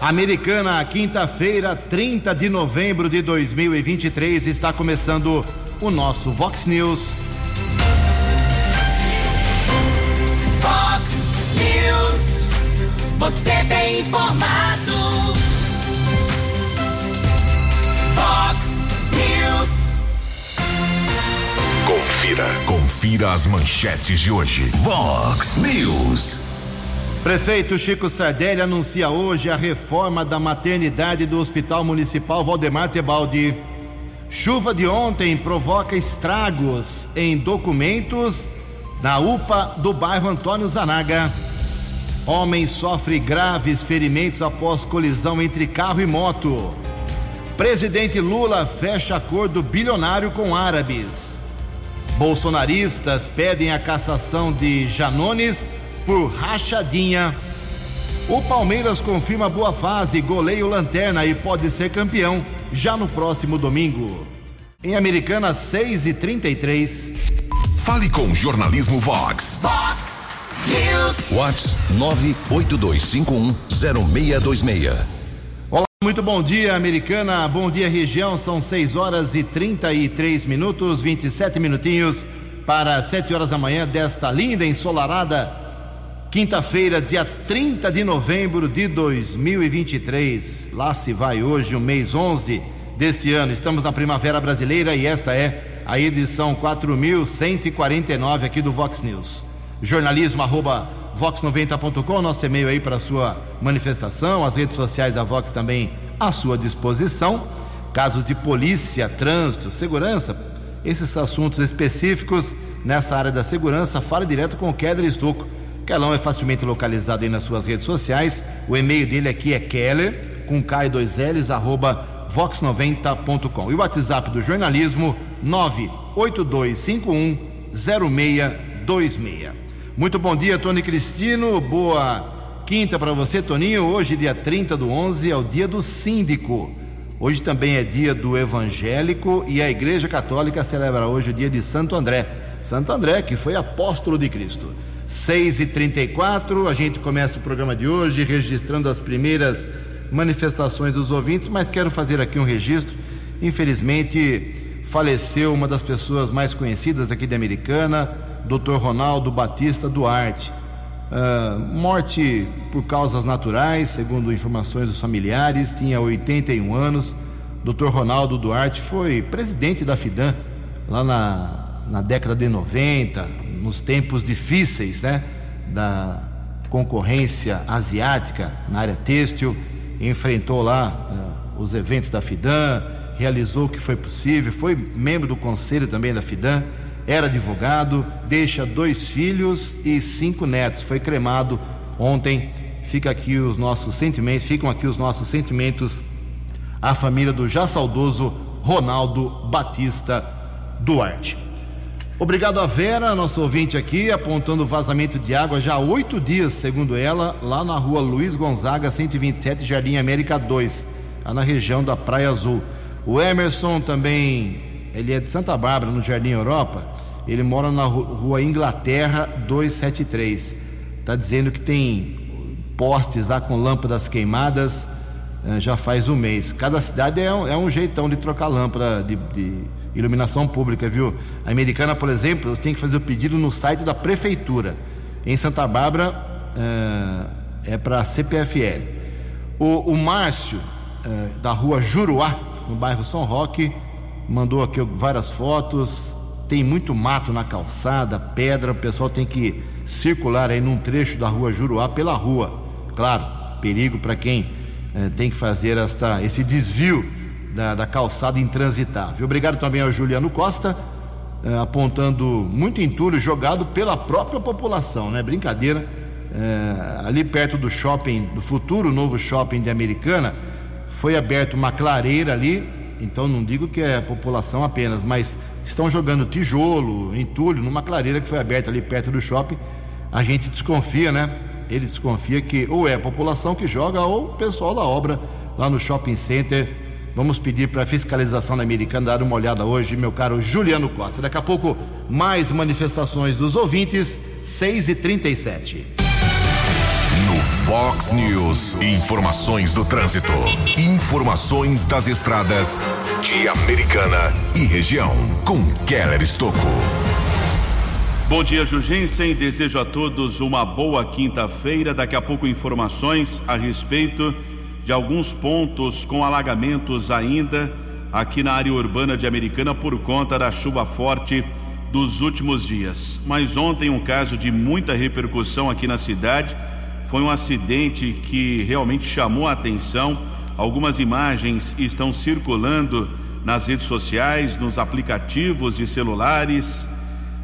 Americana, quinta-feira, 30 de novembro de 2023, está começando o nosso Vox News. Vox News. Você tem informado. Vox News. Confira. Confira as manchetes de hoje. Vox News. Prefeito Chico Sardelli anuncia hoje a reforma da maternidade do Hospital Municipal Valdemar Tebaldi. Chuva de ontem provoca estragos em documentos na UPA do bairro Antônio Zanaga. Homem sofre graves ferimentos após colisão entre carro e moto. Presidente Lula fecha acordo bilionário com árabes. Bolsonaristas pedem a cassação de Janones por rachadinha. O Palmeiras confirma boa fase, goleio lanterna e pode ser campeão já no próximo domingo. Em Americana 6 e 33. Fale com o Jornalismo Vox. Vox News. Vox 982510626. Olá, muito bom dia, Americana. Bom dia, região. São 6 horas e 33 minutos, 27 minutinhos para 7 horas da manhã desta linda ensolarada quinta-feira, dia 30 de novembro de 2023. Lá se vai hoje, o mês 11 deste ano. Estamos na Primavera Brasileira e esta é a edição 4149 aqui do Vox News. Jornalismo arroba vox90.com, nosso e-mail aí para sua manifestação, as redes sociais da Vox também à sua disposição. Casos de polícia, trânsito, segurança, esses assuntos específicos nessa área da segurança, fale direto com o Keller Estocco. Kelão é facilmente localizado aí nas suas redes sociais. O e-mail dele aqui é keller, com K e dois L's, arroba vox90.com. E o WhatsApp do jornalismo, 982510626. Muito bom dia, Tony Cristino. Boa quinta para você, Toninho. Hoje, dia 30 do 11, é o dia do síndico. Hoje também é dia do evangélico e a Igreja Católica celebra hoje o dia de Santo André. Santo André, que foi apóstolo de Cristo. 6 e 34 a gente começa o programa de hoje registrando as primeiras manifestações dos ouvintes, mas quero fazer aqui um registro. Infelizmente, faleceu uma das pessoas mais conhecidas aqui da Americana, Dr. Ronaldo Batista Duarte. Uh, morte por causas naturais, segundo informações dos familiares, tinha 81 anos. Dr. Ronaldo Duarte foi presidente da FIDAN lá na, na década de 90, nos tempos difíceis né, da concorrência asiática na área têxtil, enfrentou lá uh, os eventos da FIDAN, realizou o que foi possível, foi membro do conselho também da FIDAN, era advogado, deixa dois filhos e cinco netos, foi cremado ontem. Fica aqui os nossos sentimentos, ficam aqui os nossos sentimentos à família do já saudoso Ronaldo Batista Duarte. Obrigado a Vera, nosso ouvinte aqui, apontando vazamento de água já há oito dias, segundo ela, lá na rua Luiz Gonzaga, 127, Jardim América 2, lá na região da Praia Azul. O Emerson também, ele é de Santa Bárbara, no Jardim Europa, ele mora na rua Inglaterra 273. Está dizendo que tem postes lá com lâmpadas queimadas já faz um mês. Cada cidade é um, é um jeitão de trocar lâmpada de, de iluminação pública, viu? A americana, por exemplo, tem que fazer o pedido no site da prefeitura. Em Santa Bárbara é, é para CPFL. O, o Márcio, é, da rua Juruá, no bairro São Roque, mandou aqui várias fotos. Tem muito mato na calçada, pedra, o pessoal tem que circular aí num trecho da rua Juruá pela rua. Claro, perigo para quem é, tem que fazer esta, esse desvio da, da, calçada intransitável. Obrigado também ao Juliano Costa, é, apontando muito entulho jogado pela própria população, né? Brincadeira. É, ali perto do shopping, do futuro novo shopping de Americana, foi aberta uma clareira ali, então não digo que é a população apenas, mas estão jogando tijolo, entulho, numa clareira que foi aberta ali perto do shopping. A gente desconfia, né? Ele desconfia que ou é a população que joga ou o pessoal da obra lá no shopping center. Vamos pedir para a fiscalização da Americana dar uma olhada hoje, meu caro Juliano Costa. Daqui a pouco, mais manifestações dos ouvintes, 6 e 37 No Fox News. Informações do trânsito. Informações das estradas de Americana e região. Com Keller Estocco. Bom dia, Jugensen. Desejo a todos uma boa quinta-feira. Daqui a pouco, informações a respeito de alguns pontos com alagamentos ainda aqui na área urbana de Americana por conta da chuva forte dos últimos dias. Mas ontem, um caso de muita repercussão aqui na cidade foi um acidente que realmente chamou a atenção. Algumas imagens estão circulando nas redes sociais, nos aplicativos de celulares,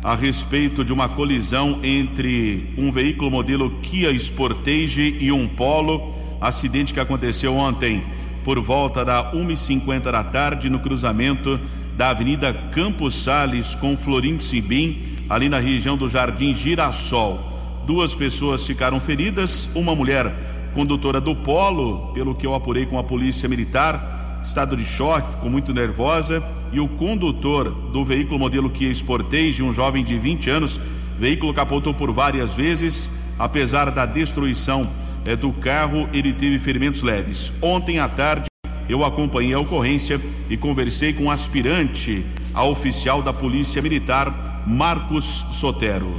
a respeito de uma colisão entre um veículo modelo Kia Sportage e um Polo. Acidente que aconteceu ontem por volta da 1h50 da tarde no cruzamento da Avenida Campos Sales com Florim Sibim, ali na região do Jardim Girassol. Duas pessoas ficaram feridas, uma mulher condutora do Polo, pelo que eu apurei com a polícia militar, estado de choque, ficou muito nervosa, e o condutor do veículo modelo Kia Sportage, um jovem de 20 anos, veículo capotou por várias vezes, apesar da destruição é, do carro, ele teve ferimentos leves. Ontem à tarde eu acompanhei a ocorrência e conversei com o aspirante a oficial da Polícia Militar, Marcos Sotero.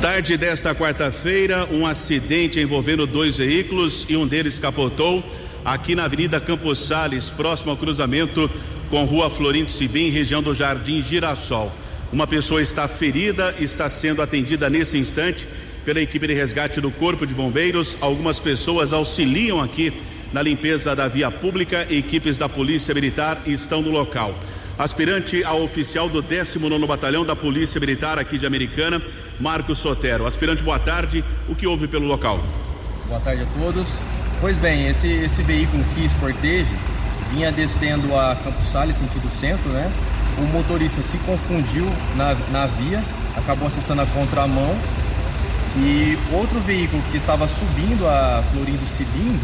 Tarde desta quarta-feira, um acidente envolvendo dois veículos e um deles capotou aqui na Avenida Campos Sales, próximo ao cruzamento com Rua Florinto Sibim, região do Jardim Girassol. Uma pessoa está ferida, está sendo atendida nesse instante pela equipe de resgate do Corpo de Bombeiros. Algumas pessoas auxiliam aqui na limpeza da via pública. Equipes da Polícia Militar estão no local. Aspirante a oficial do 19 Batalhão da Polícia Militar aqui de Americana, Marcos Sotero. Aspirante, boa tarde. O que houve pelo local? Boa tarde a todos. Pois bem, esse, esse veículo Kia Sportage vinha descendo a Campos Sales, sentido centro, né? O motorista se confundiu na, na via, acabou acessando a contramão e outro veículo que estava subindo a Florindo Sibim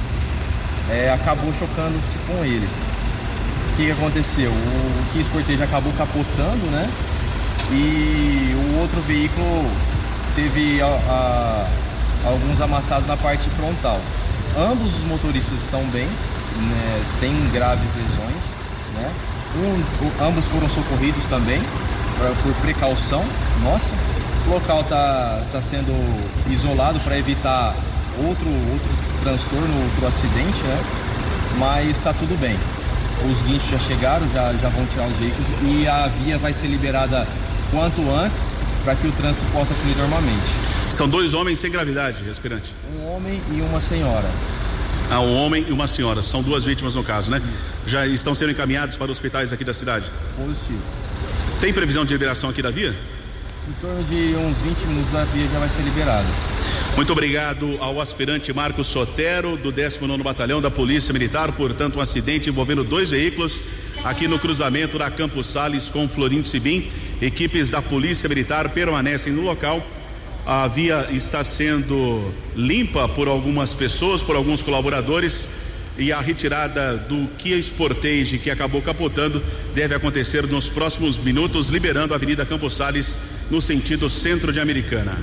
é, acabou chocando-se com ele. O que, que aconteceu? O Kia Sportage acabou capotando, né? e o outro veículo teve a, a, alguns amassados na parte frontal. Ambos os motoristas estão bem, né, sem graves lesões. Né? Um, ambos foram socorridos também pra, por precaução nossa. O local está tá sendo isolado para evitar outro, outro transtorno, outro acidente, né? mas está tudo bem. Os guinchos já chegaram, já, já vão tirar os veículos e a via vai ser liberada quanto antes para que o trânsito possa fluir normalmente. São dois homens sem gravidade, respirante. Um homem e uma senhora. Ah, um homem e uma senhora. São duas vítimas no caso, né? Isso. Já estão sendo encaminhados para hospitais aqui da cidade? Positivo. Tem previsão de liberação aqui da via? Em torno de uns 20 minutos a via já vai ser liberada. Muito obrigado ao aspirante Marcos Sotero, do 19 Batalhão da Polícia Militar, portanto, um acidente envolvendo dois veículos aqui no cruzamento da Campos Sales com Florindo Sibim. Equipes da Polícia Militar permanecem no local. A via está sendo limpa por algumas pessoas, por alguns colaboradores. E a retirada do Kia Sportage, que acabou capotando, deve acontecer nos próximos minutos, liberando a Avenida Campos Sales no sentido centro de Americana.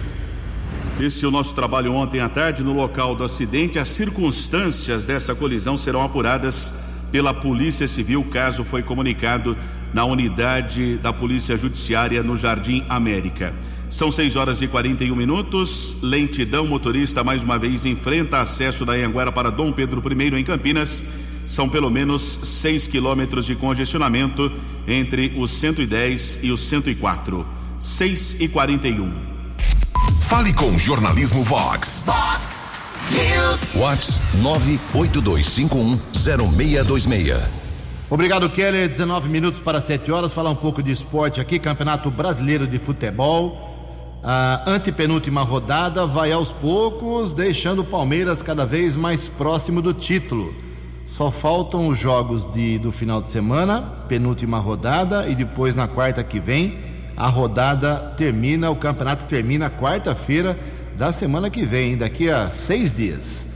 Esse é o nosso trabalho ontem à tarde no local do acidente. As circunstâncias dessa colisão serão apuradas pela Polícia Civil. O caso foi comunicado na unidade da Polícia Judiciária no Jardim América. São 6 horas e 41 minutos. Lentidão motorista mais uma vez enfrenta acesso da Anhanguera para Dom Pedro I em Campinas. São pelo menos 6 quilômetros de congestionamento entre os 110 e os 104. 6 e 41. Fale com Jornalismo Vox. Vox News. Vox 982510626. Obrigado, Keller. 19 minutos para 7 horas. Falar um pouco de esporte aqui. Campeonato Brasileiro de Futebol. A antepenúltima rodada vai aos poucos, deixando o Palmeiras cada vez mais próximo do título. Só faltam os jogos de, do final de semana, penúltima rodada, e depois na quarta que vem, a rodada termina, o campeonato termina quarta-feira da semana que vem, daqui a seis dias.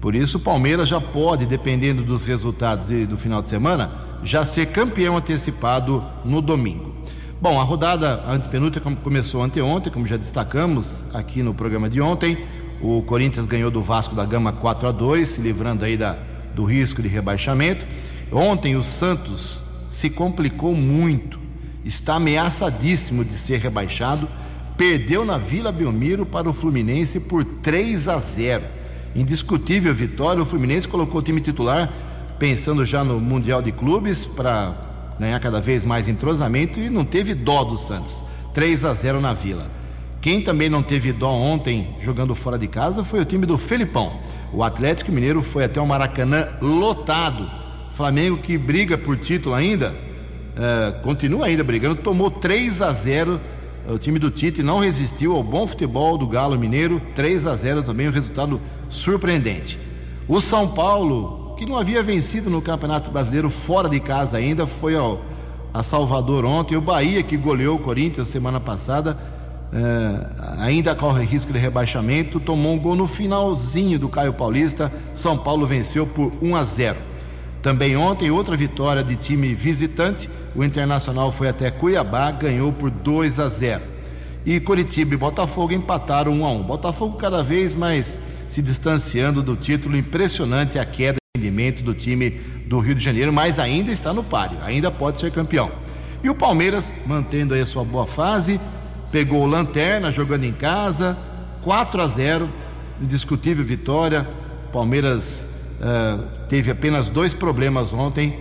Por isso, o Palmeiras já pode, dependendo dos resultados do final de semana, já ser campeão antecipado no domingo. Bom, a rodada antepenúltima começou anteontem, como já destacamos aqui no programa de ontem. O Corinthians ganhou do Vasco da Gama 4 a 2, se livrando aí da, do risco de rebaixamento. Ontem o Santos se complicou muito, está ameaçadíssimo de ser rebaixado. Perdeu na Vila Belmiro para o Fluminense por 3 a 0. Indiscutível vitória. O Fluminense colocou o time titular pensando já no Mundial de Clubes para ganhar cada vez mais entrosamento e não teve dó do Santos. 3 a 0 na Vila. Quem também não teve dó ontem jogando fora de casa foi o time do Felipão. O Atlético Mineiro foi até o Maracanã lotado. Flamengo que briga por título ainda, uh, continua ainda brigando, tomou 3 a 0. O time do Tite não resistiu ao bom futebol do Galo Mineiro, 3 a 0 também, um resultado surpreendente. O São Paulo que não havia vencido no Campeonato Brasileiro fora de casa ainda, foi ao, a Salvador ontem. O Bahia, que goleou o Corinthians semana passada, é, ainda corre risco de rebaixamento, tomou um gol no finalzinho do Caio Paulista. São Paulo venceu por 1 a 0. Também ontem, outra vitória de time visitante. O Internacional foi até Cuiabá, ganhou por 2 a 0. E Curitiba e Botafogo empataram 1 a 1. Botafogo cada vez mais se distanciando do título, impressionante a queda rendimento do time do Rio de Janeiro, mas ainda está no páreo, ainda pode ser campeão. E o Palmeiras, mantendo aí a sua boa fase, pegou o Lanterna jogando em casa, 4 a 0, indiscutível vitória. Palmeiras uh, teve apenas dois problemas ontem: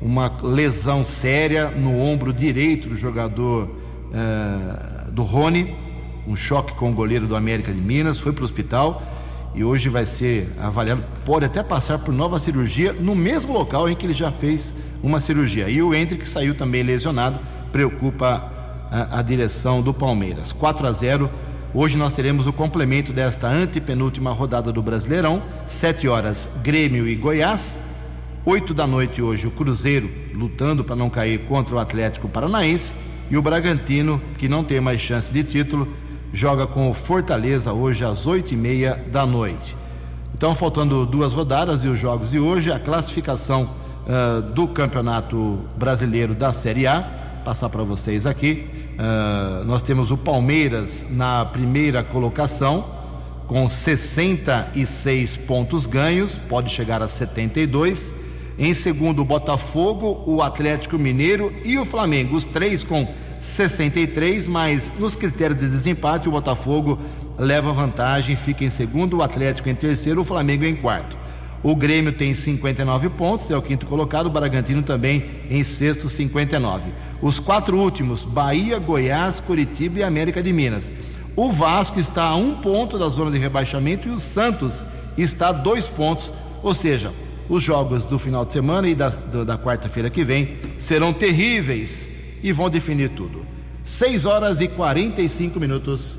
uma lesão séria no ombro direito do jogador uh, do Rony, um choque com o goleiro do América de Minas, foi para o hospital e hoje vai ser avaliado, pode até passar por nova cirurgia no mesmo local em que ele já fez uma cirurgia. E o Entre, que saiu também lesionado, preocupa a, a direção do Palmeiras. 4 a 0. Hoje nós teremos o complemento desta antepenúltima rodada do Brasileirão. 7 horas, Grêmio e Goiás. 8 da noite hoje, o Cruzeiro lutando para não cair contra o Atlético Paranaense. E o Bragantino, que não tem mais chance de título, joga com o Fortaleza hoje às oito e meia da noite. Então, faltando duas rodadas e os jogos de hoje, a classificação uh, do Campeonato Brasileiro da Série A, passar para vocês aqui. Uh, nós temos o Palmeiras na primeira colocação, com 66 pontos ganhos, pode chegar a 72. Em segundo, o Botafogo, o Atlético Mineiro e o Flamengo, os três com 63, mas nos critérios de desempate o Botafogo leva vantagem, fica em segundo, o Atlético em terceiro, o Flamengo em quarto. O Grêmio tem 59 pontos, é o quinto colocado, o Bragantino também em sexto, 59. Os quatro últimos, Bahia, Goiás, Curitiba e América de Minas. O Vasco está a um ponto da zona de rebaixamento e o Santos está a dois pontos, ou seja, os jogos do final de semana e da, da quarta-feira que vem serão terríveis e vão definir tudo. 6 horas e 45 minutos.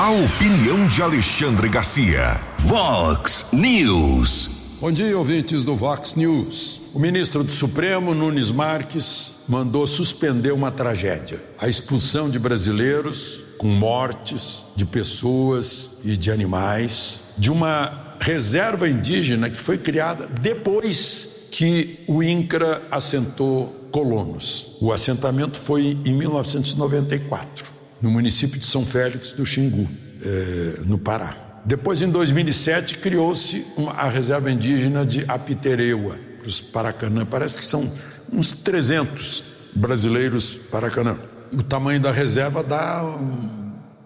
A opinião de Alexandre Garcia. Vox News. Bom dia, ouvintes do Vox News. O ministro do Supremo, Nunes Marques, mandou suspender uma tragédia: a expulsão de brasileiros com mortes de pessoas e de animais de uma reserva indígena que foi criada depois que o INCRA assentou colonos. O assentamento foi em 1994, no município de São Félix do Xingu, eh, no Pará. Depois, em 2007, criou-se a reserva indígena de Apitereua, para os Paracanã. Parece que são uns 300 brasileiros Paracanã. O tamanho da reserva dá,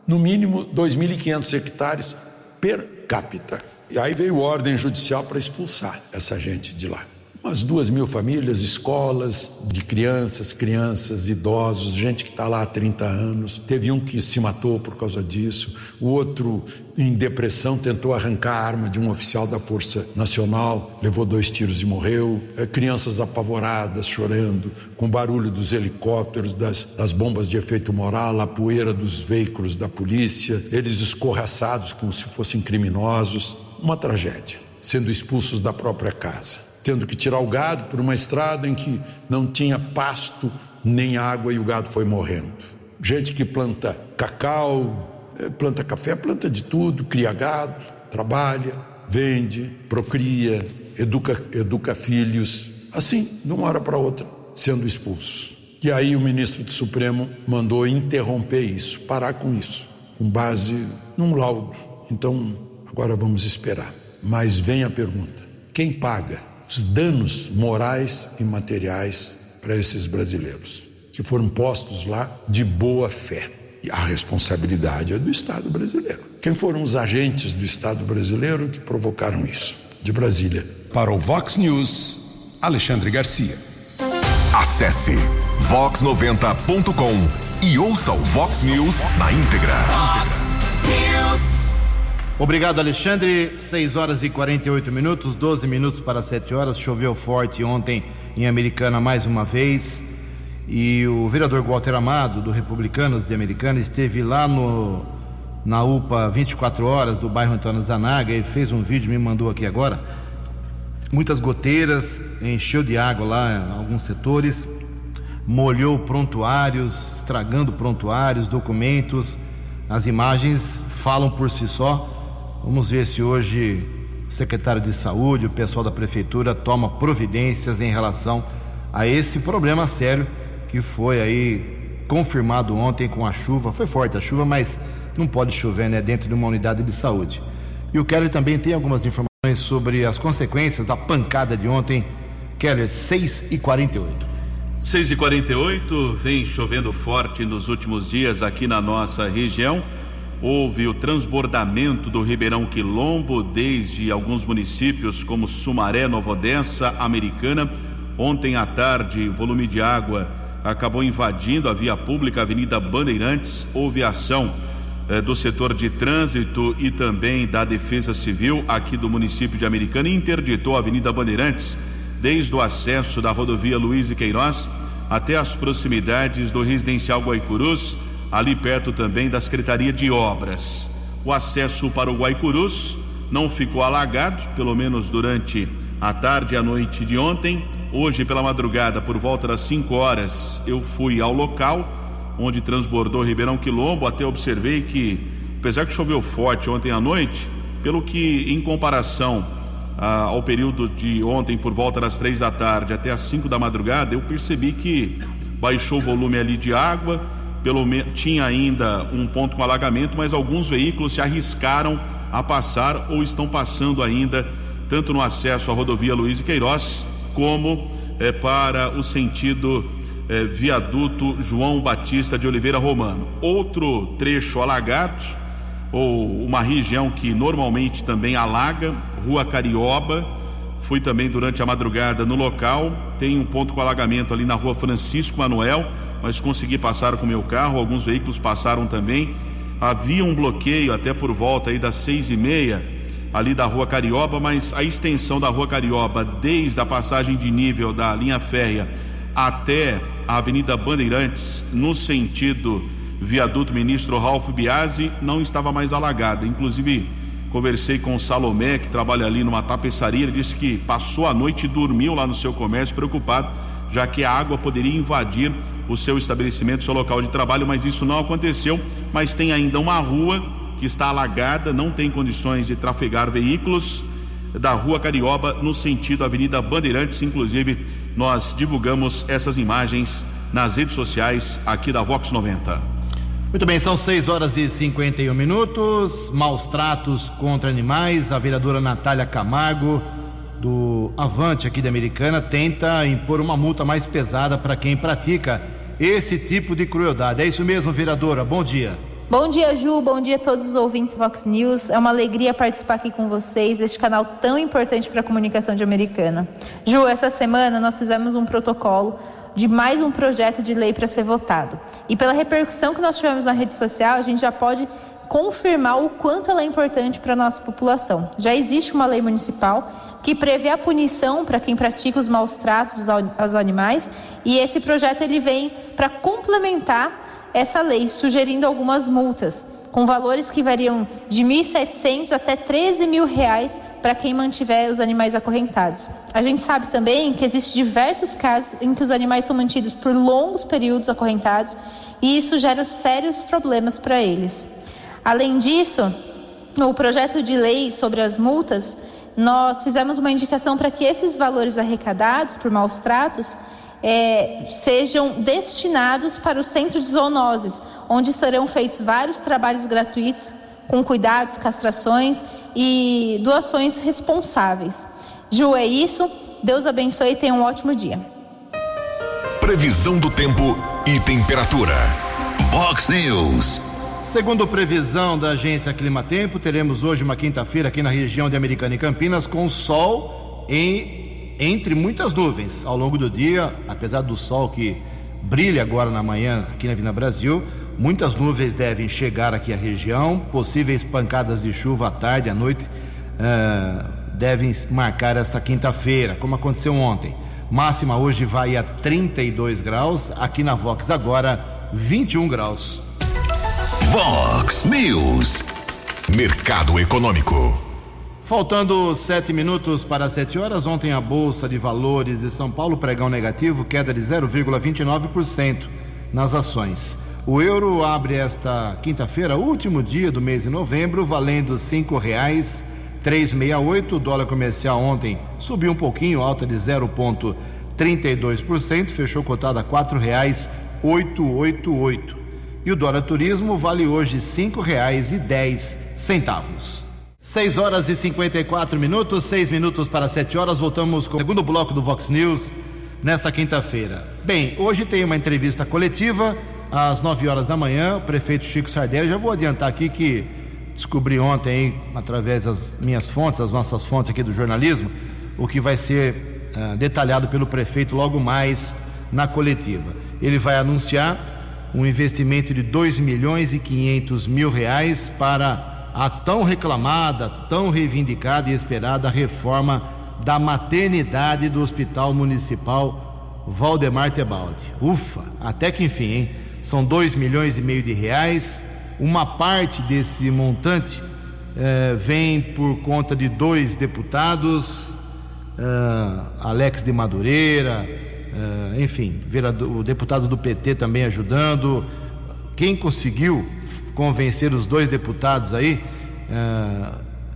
no mínimo, 2.500 hectares per capita. E aí veio ordem judicial para expulsar essa gente de lá umas duas mil famílias, escolas de crianças, crianças, idosos, gente que está lá há 30 anos. Teve um que se matou por causa disso, o outro, em depressão, tentou arrancar a arma de um oficial da Força Nacional, levou dois tiros e morreu. É, crianças apavoradas, chorando, com barulho dos helicópteros, das, das bombas de efeito moral, a poeira dos veículos da polícia, eles escorraçados como se fossem criminosos. Uma tragédia, sendo expulsos da própria casa tendo que tirar o gado por uma estrada em que não tinha pasto nem água e o gado foi morrendo. Gente que planta cacau, eh, planta café, planta de tudo, cria gado, trabalha, vende, procria, educa, educa filhos. Assim, de uma hora para outra, sendo expulsos. E aí o ministro do Supremo mandou interromper isso, parar com isso, com base num laudo. Então, agora vamos esperar. Mas vem a pergunta: quem paga os danos morais e materiais para esses brasileiros que foram postos lá de boa fé? E a responsabilidade é do Estado brasileiro. Quem foram os agentes do Estado brasileiro que provocaram isso? De Brasília. Para o Vox News, Alexandre Garcia. Acesse vox90.com e ouça o Vox News na íntegra. Vox. Obrigado, Alexandre. 6 horas e 48 minutos, 12 minutos para 7 horas. Choveu forte ontem em Americana mais uma vez. E o vereador Walter Amado, do Republicanos de Americana, esteve lá no, na UPA 24 horas do bairro Antônio Zanaga e fez um vídeo, me mandou aqui agora. Muitas goteiras, encheu de água lá alguns setores molhou prontuários, estragando prontuários, documentos. As imagens falam por si só. Vamos ver se hoje o secretário de saúde, o pessoal da prefeitura toma providências em relação a esse problema sério que foi aí confirmado ontem com a chuva. Foi forte a chuva, mas não pode chover né, dentro de uma unidade de saúde. E o Keller também tem algumas informações sobre as consequências da pancada de ontem. Keller, 6 e 48 6 e 48 vem chovendo forte nos últimos dias aqui na nossa região. Houve o transbordamento do Ribeirão Quilombo desde alguns municípios como Sumaré, Nova Odessa, Americana. Ontem à tarde, volume de água acabou invadindo a via pública, Avenida Bandeirantes. Houve ação eh, do setor de trânsito e também da Defesa Civil aqui do município de Americana e interditou a Avenida Bandeirantes desde o acesso da rodovia Luiz e Queiroz até as proximidades do residencial Guaicurus, ali perto também da Secretaria de Obras. O acesso para o Guaicurus não ficou alagado, pelo menos durante a tarde e a noite de ontem. Hoje, pela madrugada, por volta das 5 horas, eu fui ao local onde transbordou Ribeirão Quilombo. Até observei que, apesar que choveu forte ontem à noite, pelo que em comparação ah, ao período de ontem, por volta das três da tarde até as cinco da madrugada, eu percebi que baixou o volume ali de água, pelo menos tinha ainda um ponto com alagamento, mas alguns veículos se arriscaram a passar ou estão passando ainda, tanto no acesso à rodovia Luiz e Queiroz, como eh, para o sentido eh, viaduto João Batista de Oliveira Romano. Outro trecho alagado, ou uma região que normalmente também alaga, Rua Carioba. Fui também durante a madrugada no local. Tem um ponto com alagamento ali na Rua Francisco Manuel, mas consegui passar com meu carro. Alguns veículos passaram também. Havia um bloqueio até por volta aí das seis e meia ali da Rua Carioba, mas a extensão da Rua Carioba desde a passagem de nível da linha férrea até a Avenida Bandeirantes no sentido viaduto Ministro Ralph Biasi não estava mais alagada. Inclusive Conversei com o Salomé, que trabalha ali numa tapeçaria. Ele disse que passou a noite e dormiu lá no seu comércio, preocupado, já que a água poderia invadir o seu estabelecimento, seu local de trabalho, mas isso não aconteceu. Mas tem ainda uma rua que está alagada, não tem condições de trafegar veículos da Rua Carioba no sentido Avenida Bandeirantes. Inclusive, nós divulgamos essas imagens nas redes sociais aqui da Vox 90. Muito bem, são 6 horas e 51 minutos. Maus tratos contra animais. A vereadora Natália Camargo, do Avante aqui da Americana, tenta impor uma multa mais pesada para quem pratica esse tipo de crueldade. É isso mesmo, vereadora? Bom dia. Bom dia, Ju. Bom dia a todos os ouvintes Vox News. É uma alegria participar aqui com vocês, este canal tão importante para a comunicação de Americana. Ju, essa semana nós fizemos um protocolo de mais um projeto de lei para ser votado. E pela repercussão que nós tivemos na rede social, a gente já pode confirmar o quanto ela é importante para a nossa população. Já existe uma lei municipal que prevê a punição para quem pratica os maus tratos aos animais e esse projeto ele vem para complementar essa lei, sugerindo algumas multas com valores que variam de 1.700 até 13 mil reais para quem mantiver os animais acorrentados. A gente sabe também que existem diversos casos em que os animais são mantidos por longos períodos acorrentados e isso gera sérios problemas para eles. Além disso, no projeto de lei sobre as multas, nós fizemos uma indicação para que esses valores arrecadados por maus tratos é, sejam destinados para o centro de zoonoses, onde serão feitos vários trabalhos gratuitos com cuidados, castrações e doações responsáveis. Ju, é isso. Deus abençoe e tenha um ótimo dia. Previsão do tempo e temperatura. Vox News. Segundo previsão da agência Climatempo, teremos hoje uma quinta-feira aqui na região de Americana e Campinas com sol em, entre muitas nuvens ao longo do dia, apesar do sol que brilha agora na manhã aqui na Vina Brasil. Muitas nuvens devem chegar aqui à região, possíveis pancadas de chuva à tarde, à noite uh, devem marcar esta quinta-feira, como aconteceu ontem. Máxima hoje vai a 32 graus, aqui na Vox agora 21 graus. Vox News. Mercado Econômico. Faltando sete minutos para sete horas, ontem a Bolsa de Valores de São Paulo pregão negativo, queda de 0,29% nas ações. O euro abre esta quinta-feira, último dia do mês de novembro, valendo cinco reais 368. O dólar comercial ontem subiu um pouquinho, alta de 0,32%, fechou cotado a quatro reais 888. E o dólar turismo vale hoje dez centavos. 6 horas e 54 minutos, 6 minutos para 7 horas. Voltamos com o segundo bloco do Vox News nesta quinta-feira. Bem, hoje tem uma entrevista coletiva às 9 horas da manhã. O prefeito Chico Sardelli, já vou adiantar aqui que descobri ontem, através das minhas fontes, as nossas fontes aqui do jornalismo, o que vai ser uh, detalhado pelo prefeito logo mais na coletiva. Ele vai anunciar um investimento de 2 milhões e 500 mil reais para a tão reclamada, tão reivindicada e esperada reforma da maternidade do Hospital Municipal Valdemar Tebaldi. Ufa, até que enfim, hein? São 2 milhões e meio de reais. Uma parte desse montante eh, vem por conta de dois deputados, eh, Alex de Madureira, enfim, vereador, o deputado do PT também ajudando. Quem conseguiu convencer os dois deputados aí uh,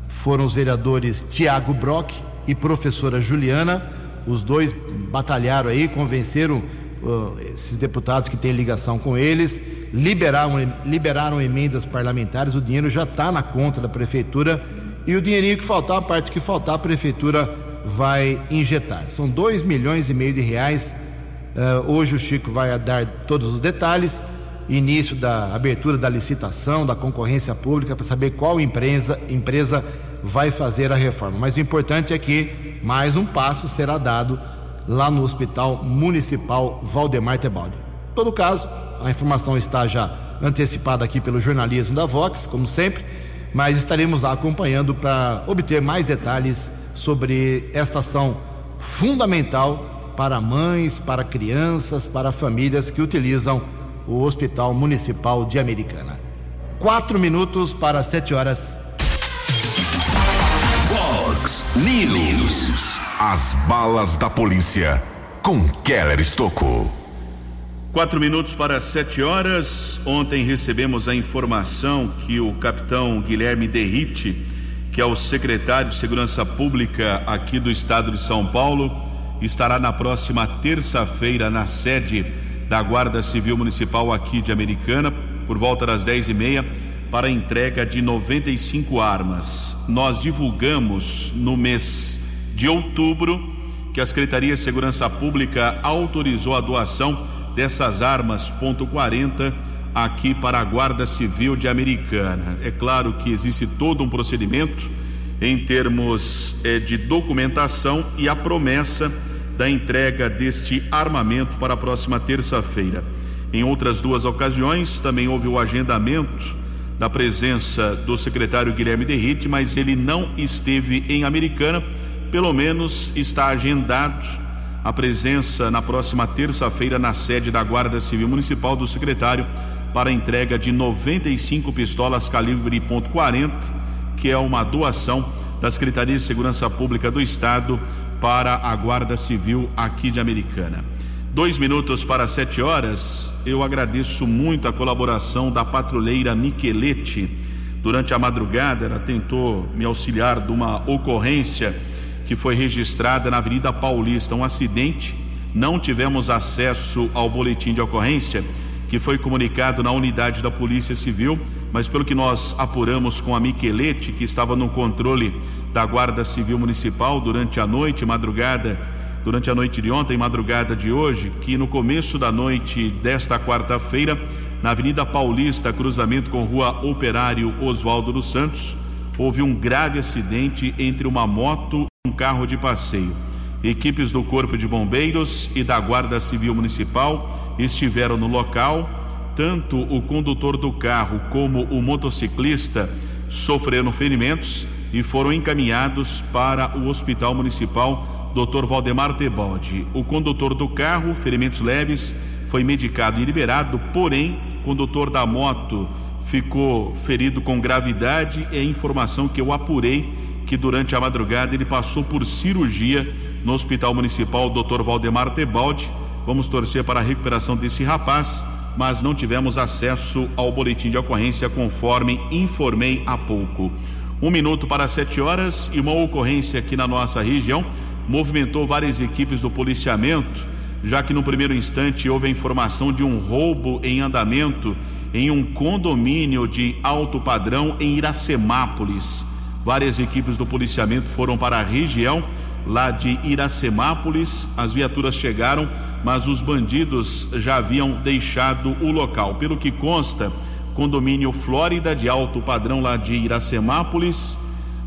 foram os vereadores Tiago Brock e professora Juliana. Os dois batalharam aí, convenceram uh, esses deputados que têm ligação com eles, liberaram, liberaram emendas parlamentares. O dinheiro já está na conta da prefeitura e o dinheirinho que faltar, a parte que faltar, a prefeitura vai injetar. São 2 milhões e meio de reais. Uh, hoje o Chico vai dar todos os detalhes. Início da abertura da licitação, da concorrência pública, para saber qual empresa, empresa vai fazer a reforma. Mas o importante é que mais um passo será dado lá no Hospital Municipal Valdemar Tebaldi. Em todo caso, a informação está já antecipada aqui pelo jornalismo da Vox, como sempre, mas estaremos lá acompanhando para obter mais detalhes sobre esta ação fundamental para mães, para crianças, para famílias que utilizam o Hospital Municipal de Americana. Quatro minutos para sete horas. Fox News. As balas da polícia com Keller Estocou. Quatro minutos para sete horas. Ontem recebemos a informação que o capitão Guilherme Derrite que é o secretário de Segurança Pública aqui do estado de São Paulo, estará na próxima terça-feira na sede da Guarda Civil Municipal aqui de Americana, por volta das dez e meia, para entrega de 95 armas. Nós divulgamos no mês de outubro que a Secretaria de Segurança Pública autorizou a doação dessas armas ponto .40 aqui para a Guarda Civil de Americana. É claro que existe todo um procedimento em termos eh, de documentação e a promessa da entrega deste armamento para a próxima terça-feira. Em outras duas ocasiões, também houve o agendamento da presença do secretário Guilherme Derrite, mas ele não esteve em Americana, pelo menos está agendado a presença na próxima terça-feira na sede da Guarda Civil Municipal do secretário para a entrega de 95 pistolas calibre .40, que é uma doação da Secretaria de Segurança Pública do Estado para a Guarda Civil aqui de Americana. Dois minutos para sete horas, eu agradeço muito a colaboração da patrulheira Miquelete. Durante a madrugada, ela tentou me auxiliar de uma ocorrência que foi registrada na Avenida Paulista, um acidente não tivemos acesso ao boletim de ocorrência que foi comunicado na unidade da Polícia Civil, mas pelo que nós apuramos com a Miquelete, que estava no controle da Guarda Civil Municipal durante a noite, madrugada, durante a noite de ontem, madrugada de hoje, que no começo da noite desta quarta-feira, na Avenida Paulista, cruzamento com Rua Operário Oswaldo dos Santos, houve um grave acidente entre uma moto e um carro de passeio. Equipes do Corpo de Bombeiros e da Guarda Civil Municipal estiveram no local. Tanto o condutor do carro como o motociclista sofreram ferimentos e foram encaminhados para o Hospital Municipal Dr. Valdemar Tebaldi. O condutor do carro, ferimentos leves, foi medicado e liberado, porém, o condutor da moto ficou ferido com gravidade. É informação que eu apurei que durante a madrugada ele passou por cirurgia no Hospital Municipal Dr. Valdemar Tebaldi. Vamos torcer para a recuperação desse rapaz, mas não tivemos acesso ao boletim de ocorrência conforme informei há pouco. Um minuto para sete horas e uma ocorrência aqui na nossa região movimentou várias equipes do policiamento, já que no primeiro instante houve a informação de um roubo em andamento em um condomínio de alto padrão em Iracemápolis. Várias equipes do policiamento foram para a região lá de Iracemápolis. As viaturas chegaram, mas os bandidos já haviam deixado o local. Pelo que consta, condomínio Flórida de alto padrão lá de Iracemápolis.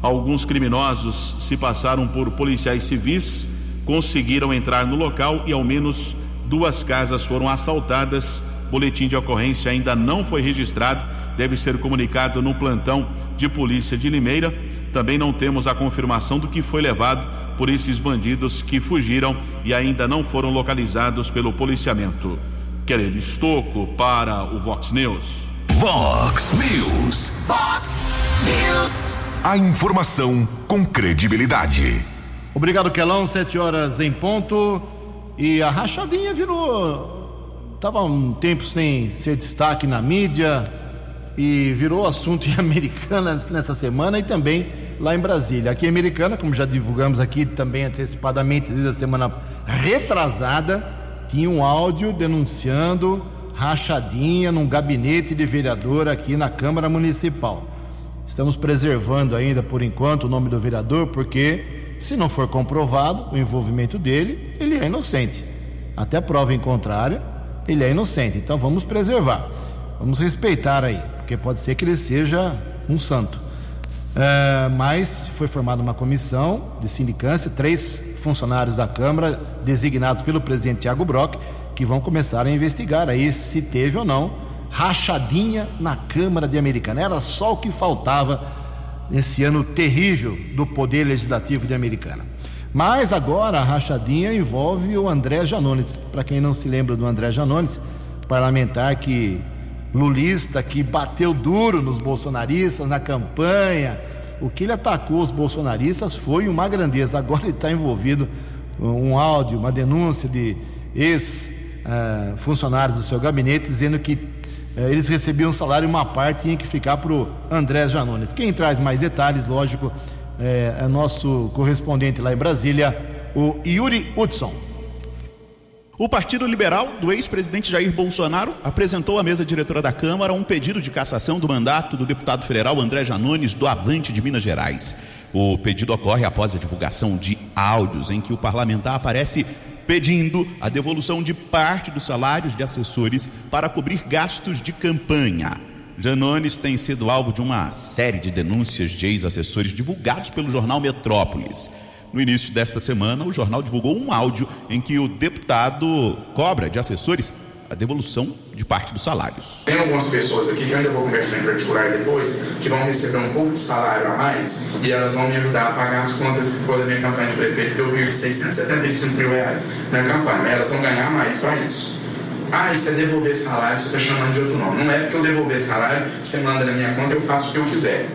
Alguns criminosos se passaram por policiais civis, conseguiram entrar no local e ao menos duas casas foram assaltadas. Boletim de ocorrência ainda não foi registrado, deve ser comunicado no plantão de polícia de Limeira. Também não temos a confirmação do que foi levado por esses bandidos que fugiram e ainda não foram localizados pelo policiamento. Querer estoco para o Vox News. Vox News. Vox News. A informação com credibilidade. Obrigado, Kelão. Sete horas em ponto. E a rachadinha virou. Tava um tempo sem ser destaque na mídia e virou assunto em Americana nessa semana e também lá em Brasília. Aqui em Americana, como já divulgamos aqui também antecipadamente desde a semana retrasada, tinha um áudio denunciando rachadinha num gabinete de vereador aqui na Câmara Municipal. Estamos preservando ainda por enquanto o nome do vereador, porque se não for comprovado o envolvimento dele, ele é inocente. Até prova em contrária, ele é inocente. Então vamos preservar. Vamos respeitar aí, porque pode ser que ele seja um santo. É, mas foi formada uma comissão de sindicância, três funcionários da Câmara, designados pelo presidente Tiago Brock, que vão começar a investigar aí se teve ou não rachadinha na Câmara de Americana. Era só o que faltava nesse ano terrível do Poder Legislativo de Americana. Mas agora a rachadinha envolve o André Janones. Para quem não se lembra do André Janones, parlamentar que lulista que bateu duro nos bolsonaristas na campanha. O que ele atacou os bolsonaristas foi uma grandeza. Agora ele está envolvido um áudio, uma denúncia de ex-funcionários do seu gabinete dizendo que eh, eles recebiam um salário e uma parte tinha que ficar para o André Janones. Quem traz mais detalhes, lógico, é, é nosso correspondente lá em Brasília, o Yuri Hudson. O Partido Liberal do ex-presidente Jair Bolsonaro apresentou à mesa diretora da Câmara um pedido de cassação do mandato do deputado federal André Janones do Avante de Minas Gerais. O pedido ocorre após a divulgação de áudios em que o parlamentar aparece pedindo a devolução de parte dos salários de assessores para cobrir gastos de campanha. Janones tem sido alvo de uma série de denúncias de ex-assessores divulgados pelo jornal Metrópolis. No início desta semana, o jornal divulgou um áudio em que o deputado cobra de assessores a devolução de parte dos salários. Tem algumas pessoas aqui que eu ainda vou conversar em particular depois, que vão receber um pouco de salário a mais e elas vão me ajudar a pagar as contas que foram da minha campanha de prefeito, que eu vi 675 mil reais na campanha. Elas vão ganhar mais para isso. Ah, isso é devolver salário, você está chamando de outro nome. Não é porque eu devolver salário, você manda na minha conta, eu faço o que eu quiser.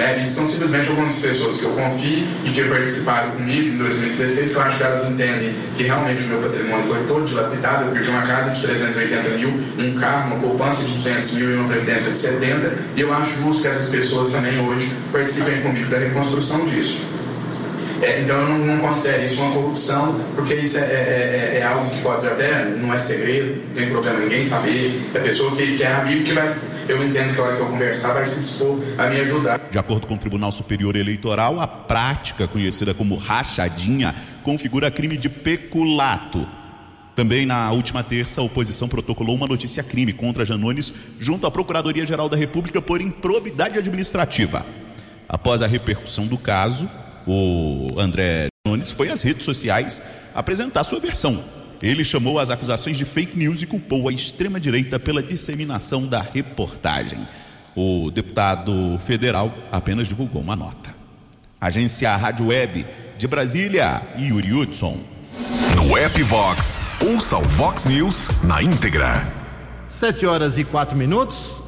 Né? Isso são simplesmente algumas pessoas que eu confio e que participaram comigo em 2016, que eu acho que elas entendem que realmente o meu patrimônio foi todo dilapidado. Eu perdi uma casa de 380 mil, um carro, uma poupança de 200 mil e uma previdência de 70. E eu acho justo que essas pessoas também hoje participem comigo da reconstrução disso. É, então eu não, não, considero isso uma corrupção, porque isso é, é, é, é, algo que pode até, não é segredo, não tem problema ninguém saber, é pessoa que, que é amigo que vai. Eu entendo que a hora que eu conversar vai se dispor a me ajudar. De acordo com o Tribunal Superior Eleitoral, a prática conhecida como rachadinha configura crime de peculato também na última terça, a oposição protocolou uma notícia crime contra Janones junto à Procuradoria-Geral da República por improbidade administrativa. Após a repercussão do caso, o André Janones foi às redes sociais apresentar sua versão. Ele chamou as acusações de fake news e culpou a extrema-direita pela disseminação da reportagem. O deputado federal apenas divulgou uma nota. Agência Rádio Web de Brasília, Yuri Hudson. No app Vox, ouça o Vox News na íntegra. Sete horas e quatro minutos.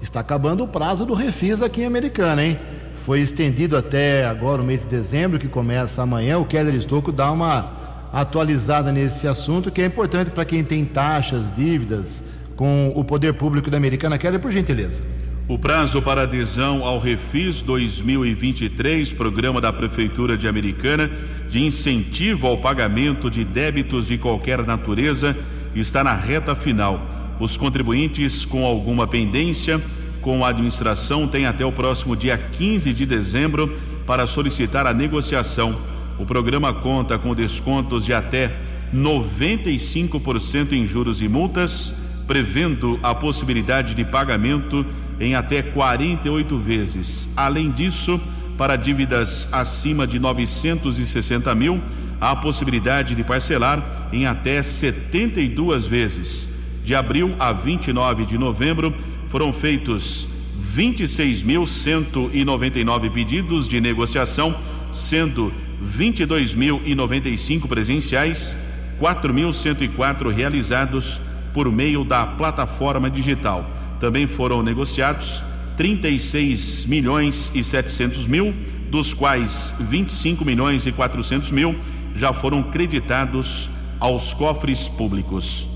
Está acabando o prazo do refis aqui em Americana, hein? Foi estendido até agora o mês de dezembro, que começa amanhã. O Keller Estocco dá uma atualizada nesse assunto, que é importante para quem tem taxas, dívidas com o poder público da Americana. Keller, por gentileza. O prazo para adesão ao Refis 2023, programa da Prefeitura de Americana, de incentivo ao pagamento de débitos de qualquer natureza, está na reta final. Os contribuintes com alguma pendência com a administração têm até o próximo dia 15 de dezembro para solicitar a negociação. O programa conta com descontos de até 95% em juros e multas, prevendo a possibilidade de pagamento em até 48 vezes. Além disso, para dívidas acima de 960 mil, há a possibilidade de parcelar em até 72 vezes. De abril a 29 de novembro, foram feitos 26.199 pedidos de negociação, sendo 22.095 presenciais, 4.104 realizados por meio da plataforma digital. Também foram negociados 36 milhões e 700 mil, dos quais 25 milhões e 400 mil já foram creditados aos cofres públicos.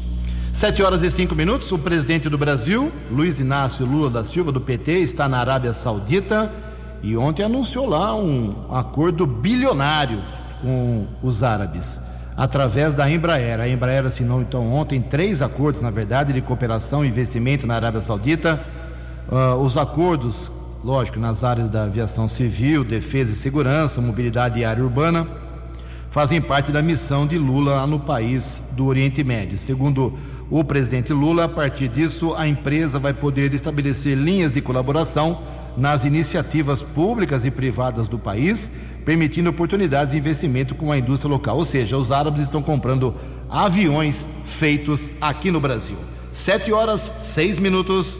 Sete horas e cinco minutos. O presidente do Brasil, Luiz Inácio Lula da Silva, do PT, está na Arábia Saudita e ontem anunciou lá um acordo bilionário com os árabes através da Embraer. A Embraer assinou então ontem três acordos, na verdade, de cooperação e investimento na Arábia Saudita. Uh, os acordos, lógico, nas áreas da aviação civil, defesa e segurança, mobilidade e área urbana, fazem parte da missão de Lula no país do Oriente Médio. Segundo o presidente Lula, a partir disso, a empresa vai poder estabelecer linhas de colaboração nas iniciativas públicas e privadas do país permitindo oportunidades de investimento com a indústria local. Ou seja, os árabes estão comprando aviões feitos aqui no Brasil. Sete horas, seis minutos.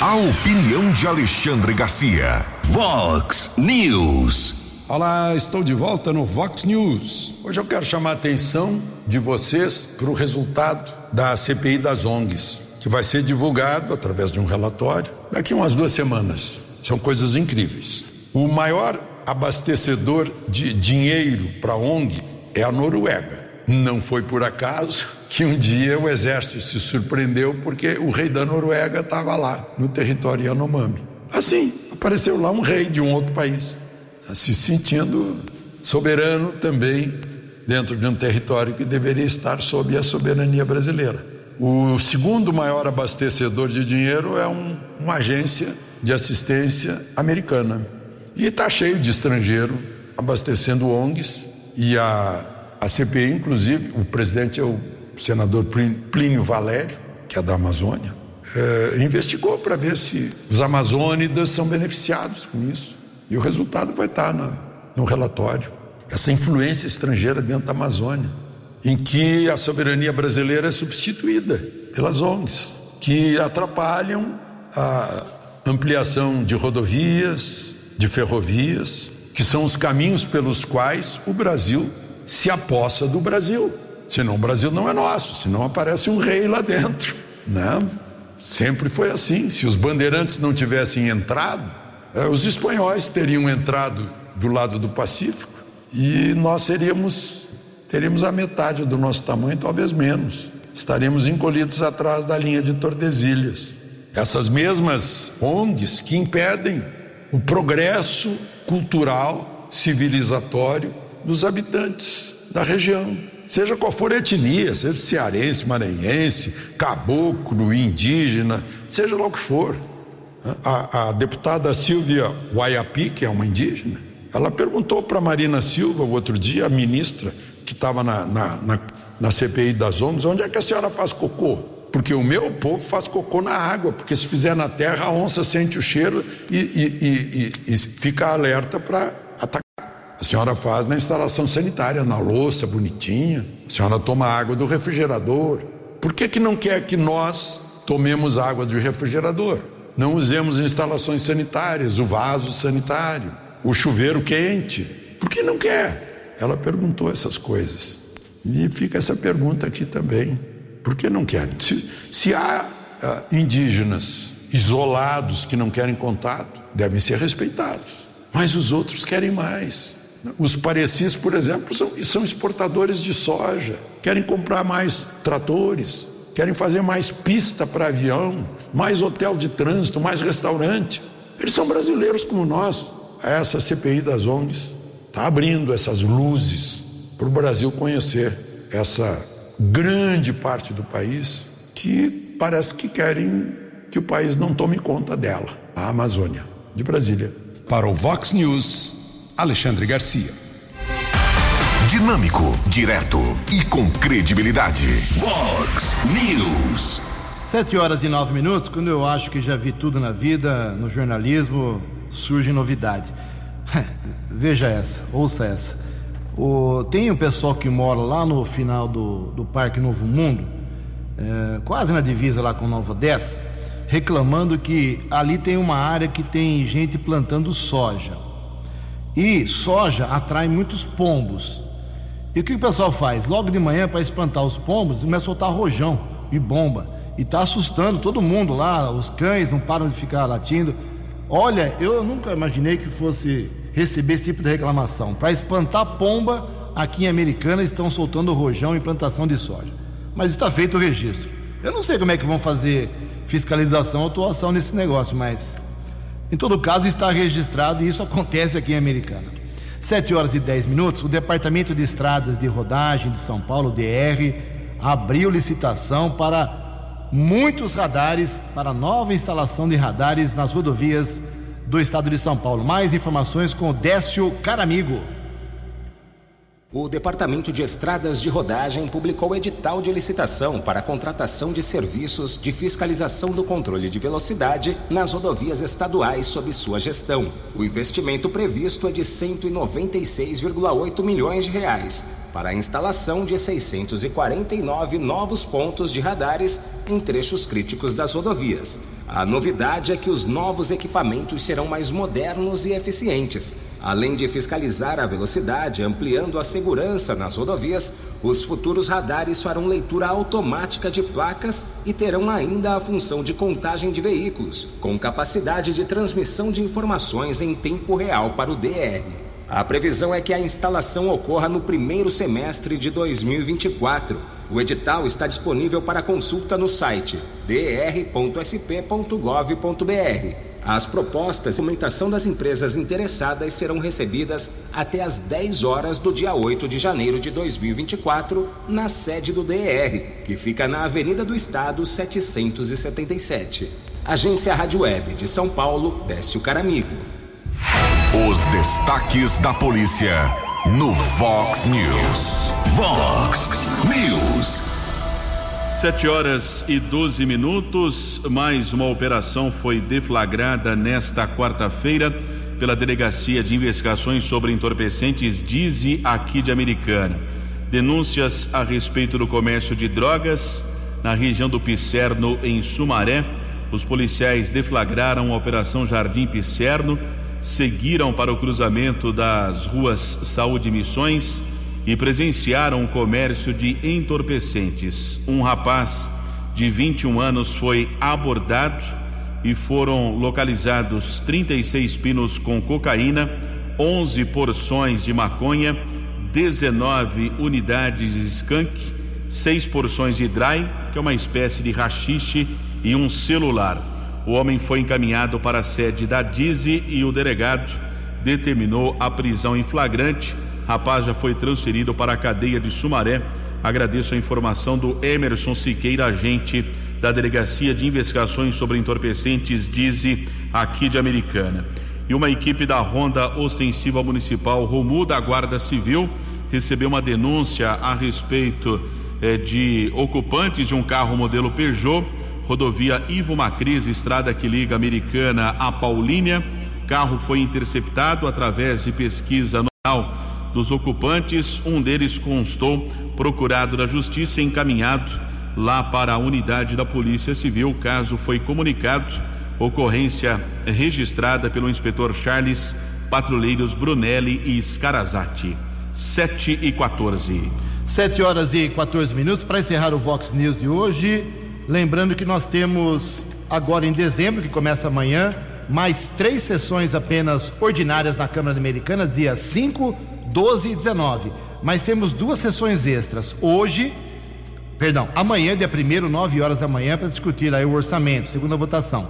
A opinião de Alexandre Garcia. Vox News. Olá, estou de volta no Vox News. Hoje eu quero chamar a atenção de vocês para o resultado da CPI das ONGs, que vai ser divulgado através de um relatório daqui umas duas semanas. São coisas incríveis. O maior abastecedor de dinheiro para a ONG é a Noruega. Não foi por acaso que um dia o exército se surpreendeu porque o rei da Noruega estava lá, no território Yanomami. Assim, apareceu lá um rei de um outro país, se sentindo soberano também dentro de um território que deveria estar sob a soberania brasileira. O segundo maior abastecedor de dinheiro é um, uma agência de assistência americana. E está cheio de estrangeiro abastecendo ONGs e a, a CPI, inclusive, o presidente é o senador Plínio Valério, que é da Amazônia, é, investigou para ver se os amazônidas são beneficiados com isso. E o resultado vai estar tá no, no relatório. Essa influência estrangeira dentro da Amazônia, em que a soberania brasileira é substituída pelas ONGs, que atrapalham a, ampliação de rodovias, de ferrovias, que são os caminhos pelos quais o Brasil se aposta do Brasil. Senão o Brasil não é nosso, senão aparece um rei lá dentro, né? Sempre foi assim. Se os bandeirantes não tivessem entrado, eh, os espanhóis teriam entrado do lado do Pacífico e nós seríamos teríamos a metade do nosso tamanho, talvez menos. Estaríamos encolhidos atrás da linha de Tordesilhas. Essas mesmas ONGs que impedem o progresso cultural, civilizatório dos habitantes da região. Seja qual for a etnia, seja cearense, maranhense, caboclo, indígena, seja lá o que for. A, a deputada Silvia Guaiapi, que é uma indígena, ela perguntou para Marina Silva o outro dia, a ministra que estava na, na, na, na CPI das ONGs, onde é que a senhora faz cocô? Porque o meu povo faz cocô na água, porque se fizer na terra, a onça sente o cheiro e, e, e, e fica alerta para atacar. A senhora faz na instalação sanitária, na louça bonitinha. A senhora toma água do refrigerador. Por que, que não quer que nós tomemos água do refrigerador? Não usemos instalações sanitárias, o vaso sanitário, o chuveiro quente. Por que não quer? Ela perguntou essas coisas. E fica essa pergunta aqui também. Por que não querem? Se, se há uh, indígenas isolados que não querem contato, devem ser respeitados. Mas os outros querem mais. Os parecis, por exemplo, são, são exportadores de soja, querem comprar mais tratores, querem fazer mais pista para avião, mais hotel de trânsito, mais restaurante. Eles são brasileiros como nós. Essa CPI das ONGs está abrindo essas luzes para o Brasil conhecer essa grande parte do país que parece que querem que o país não tome conta dela, a Amazônia, de Brasília. Para o Vox News, Alexandre Garcia. Dinâmico, direto e com credibilidade. Vox News. Sete horas e nove minutos, quando eu acho que já vi tudo na vida, no jornalismo, surge novidade. Veja essa, ouça essa. O, tem um pessoal que mora lá no final do, do Parque Novo Mundo, é, quase na divisa lá com Nova Odessa, reclamando que ali tem uma área que tem gente plantando soja. E soja atrai muitos pombos. E o que o pessoal faz? Logo de manhã, para espantar os pombos, começa a soltar rojão e bomba. E está assustando todo mundo lá, os cães não param de ficar latindo. Olha, eu nunca imaginei que fosse receber esse tipo de reclamação. Para espantar pomba, aqui em Americana estão soltando rojão em plantação de soja. Mas está feito o registro. Eu não sei como é que vão fazer fiscalização atuação nesse negócio, mas em todo caso está registrado e isso acontece aqui em Americana. 7 horas e 10 minutos, o Departamento de Estradas de Rodagem de São Paulo, DR, abriu licitação para muitos radares, para nova instalação de radares nas rodovias do estado de São Paulo. Mais informações com o Décio Caramigo. O Departamento de Estradas de Rodagem publicou edital de licitação para a contratação de serviços de fiscalização do controle de velocidade nas rodovias estaduais sob sua gestão. O investimento previsto é de 196,8 milhões de reais para a instalação de 649 novos pontos de radares em trechos críticos das rodovias. A novidade é que os novos equipamentos serão mais modernos e eficientes. Além de fiscalizar a velocidade, ampliando a segurança nas rodovias, os futuros radares farão leitura automática de placas e terão ainda a função de contagem de veículos, com capacidade de transmissão de informações em tempo real para o DR. A previsão é que a instalação ocorra no primeiro semestre de 2024 o edital está disponível para consulta no site dr.sp.gov.br. As propostas e documentação das empresas interessadas serão recebidas até às 10 horas do dia 8 de janeiro de 2024, na sede do DR, que fica na Avenida do Estado 777. Agência Rádio Web de São Paulo, Décio Caramigo. Os destaques da polícia no Vox News. Vox News. Sete horas e 12 minutos. Mais uma operação foi deflagrada nesta quarta-feira pela Delegacia de Investigações sobre Entorpecentes Dize aqui de Americana. Denúncias a respeito do comércio de drogas na região do Picerno, em Sumaré. Os policiais deflagraram a Operação Jardim Picerno seguiram para o cruzamento das ruas Saúde e Missões e presenciaram o comércio de entorpecentes. Um rapaz de 21 anos foi abordado e foram localizados 36 pinos com cocaína, 11 porções de maconha, 19 unidades de skunk, 6 porções de dry, que é uma espécie de rachixe, e um celular. O homem foi encaminhado para a sede da Dize e o delegado determinou a prisão em flagrante. Rapaz já foi transferido para a cadeia de Sumaré. Agradeço a informação do Emerson Siqueira, agente da Delegacia de Investigações sobre Entorpecentes Dize aqui de Americana. E uma equipe da Ronda Ostensiva Municipal Romu da Guarda Civil recebeu uma denúncia a respeito eh, de ocupantes de um carro modelo Peugeot, rodovia Ivo Macris, estrada que liga Americana a Paulínia. Carro foi interceptado através de pesquisa anual dos ocupantes. Um deles constou procurado da Justiça e encaminhado lá para a unidade da Polícia Civil. O caso foi comunicado. Ocorrência registrada pelo inspetor Charles Patrulheiros Brunelli e Scarazati. 7 e 14. 7 horas e 14 minutos para encerrar o Vox News de hoje. Lembrando que nós temos agora em dezembro, que começa amanhã, mais três sessões apenas ordinárias na Câmara Americana, dia 5, 12 e 19. Mas temos duas sessões extras. Hoje, perdão, amanhã, dia 1 9 horas da manhã, para discutir aí o orçamento, segunda votação,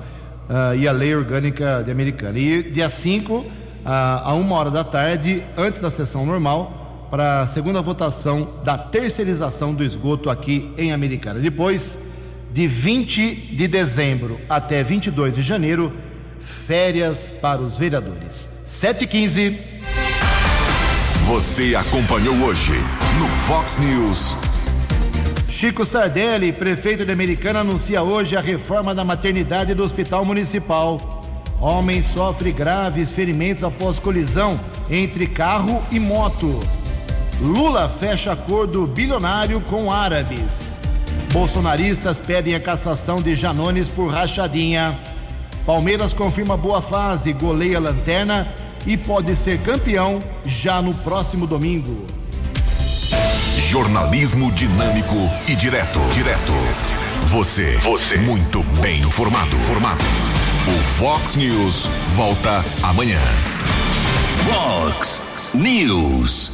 uh, e a lei orgânica de Americana. E dia 5 a uma hora da tarde, antes da sessão normal, para a segunda votação da terceirização do esgoto aqui em Americana. Depois, de 20 de dezembro até 22 de janeiro, férias para os vereadores. 7h15. Você acompanhou hoje no Fox News. Chico Sardelli, prefeito de Americana, anuncia hoje a reforma da maternidade do Hospital Municipal. Homem sofre graves ferimentos após colisão entre carro e moto. Lula fecha acordo bilionário com árabes. Bolsonaristas pedem a cassação de Janones por rachadinha. Palmeiras confirma boa fase, goleia lanterna e pode ser campeão já no próximo domingo. Jornalismo dinâmico e direto. Direto. Você. Você. Muito bem informado. Formado. O Fox News volta amanhã. Fox News.